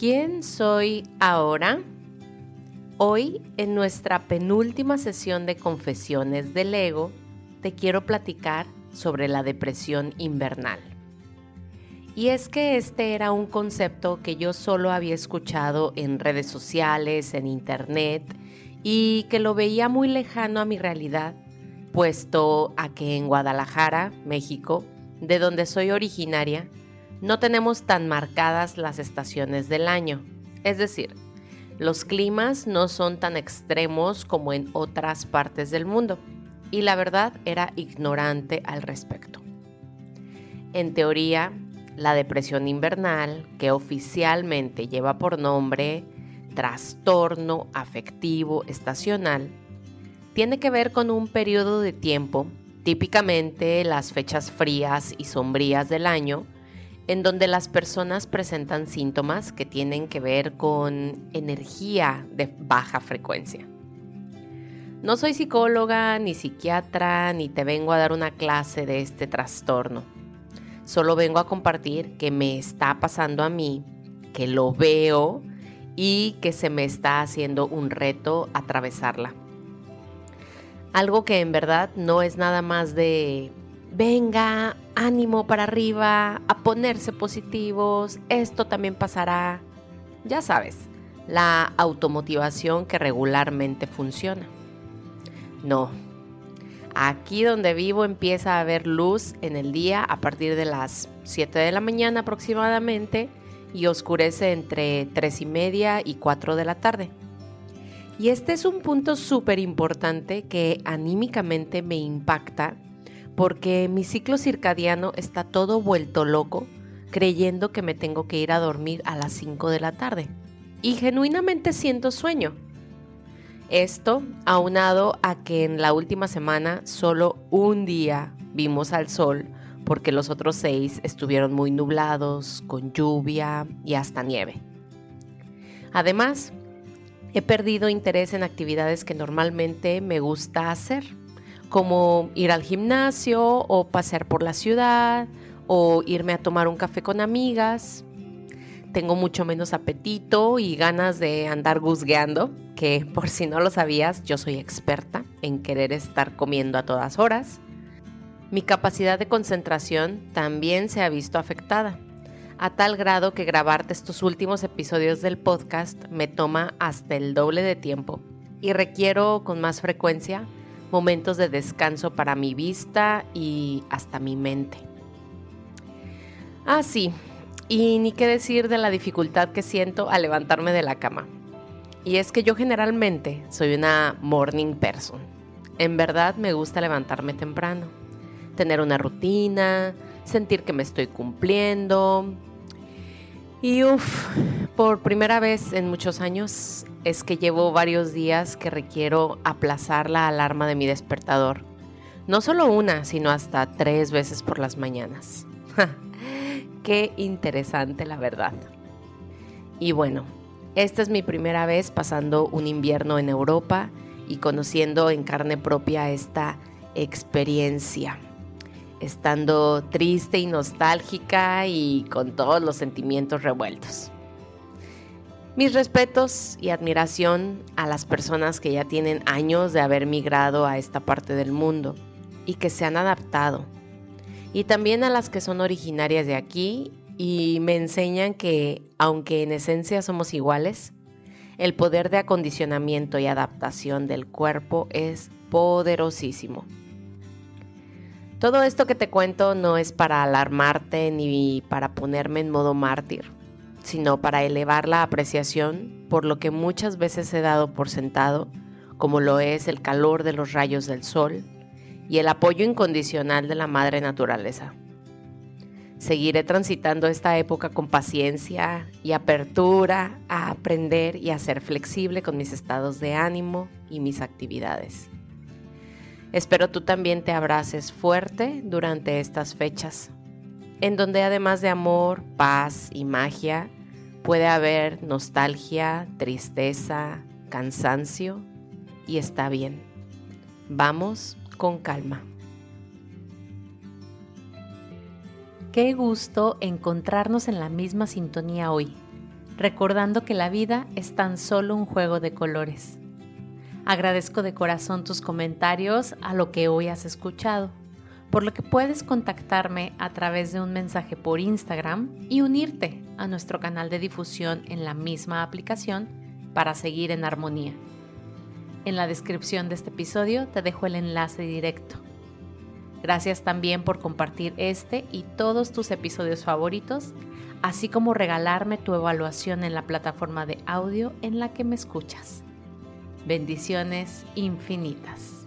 ¿Quién soy ahora? Hoy, en nuestra penúltima sesión de confesiones del ego, te quiero platicar sobre la depresión invernal. Y es que este era un concepto que yo solo había escuchado en redes sociales, en internet, y que lo veía muy lejano a mi realidad, puesto a que en Guadalajara, México, de donde soy originaria, no tenemos tan marcadas las estaciones del año. Es decir, los climas no son tan extremos como en otras partes del mundo. Y la verdad era ignorante al respecto. En teoría, la depresión invernal, que oficialmente lleva por nombre trastorno afectivo estacional, tiene que ver con un periodo de tiempo, típicamente las fechas frías y sombrías del año, en donde las personas presentan síntomas que tienen que ver con energía de baja frecuencia. No soy psicóloga ni psiquiatra ni te vengo a dar una clase de este trastorno. Solo vengo a compartir que me está pasando a mí, que lo veo y que se me está haciendo un reto atravesarla. Algo que en verdad no es nada más de venga, ánimo para arriba, a ponerse positivos, esto también pasará. Ya sabes, la automotivación que regularmente funciona. No, aquí donde vivo empieza a haber luz en el día a partir de las 7 de la mañana aproximadamente y oscurece entre 3 y media y 4 de la tarde. Y este es un punto súper importante que anímicamente me impacta porque mi ciclo circadiano está todo vuelto loco creyendo que me tengo que ir a dormir a las 5 de la tarde. Y genuinamente siento sueño. Esto aunado a que en la última semana solo un día vimos al sol porque los otros seis estuvieron muy nublados, con lluvia y hasta nieve. Además, he perdido interés en actividades que normalmente me gusta hacer como ir al gimnasio o pasear por la ciudad o irme a tomar un café con amigas. Tengo mucho menos apetito y ganas de andar guzgueando, que por si no lo sabías, yo soy experta en querer estar comiendo a todas horas. Mi capacidad de concentración también se ha visto afectada, a tal grado que grabarte estos últimos episodios del podcast me toma hasta el doble de tiempo y requiero con más frecuencia momentos de descanso para mi vista y hasta mi mente. Ah, sí, y ni qué decir de la dificultad que siento al levantarme de la cama. Y es que yo generalmente soy una morning person. En verdad me gusta levantarme temprano, tener una rutina, sentir que me estoy cumpliendo. Y uff, por primera vez en muchos años es que llevo varios días que requiero aplazar la alarma de mi despertador. No solo una, sino hasta tres veces por las mañanas. Qué interesante la verdad. Y bueno, esta es mi primera vez pasando un invierno en Europa y conociendo en carne propia esta experiencia. Estando triste y nostálgica y con todos los sentimientos revueltos. Mis respetos y admiración a las personas que ya tienen años de haber migrado a esta parte del mundo y que se han adaptado. Y también a las que son originarias de aquí y me enseñan que, aunque en esencia somos iguales, el poder de acondicionamiento y adaptación del cuerpo es poderosísimo. Todo esto que te cuento no es para alarmarte ni para ponerme en modo mártir sino para elevar la apreciación por lo que muchas veces he dado por sentado, como lo es el calor de los rayos del sol y el apoyo incondicional de la madre naturaleza. Seguiré transitando esta época con paciencia y apertura a aprender y a ser flexible con mis estados de ánimo y mis actividades. Espero tú también te abraces fuerte durante estas fechas en donde además de amor, paz y magia, puede haber nostalgia, tristeza, cansancio y está bien. Vamos con calma. Qué gusto encontrarnos en la misma sintonía hoy. recordando que la vida es tan solo un juego de colores. Agradezco de corazón tus comentarios a lo que hoy has escuchado, por lo que puedes contactarme a través de un mensaje por Instagram y unirte a nuestro canal de difusión en la misma aplicación para seguir en armonía. En la descripción de este episodio te dejo el enlace directo. Gracias también por compartir este y todos tus episodios favoritos, así como regalarme tu evaluación en la plataforma de audio en la que me escuchas. Bendiciones infinitas.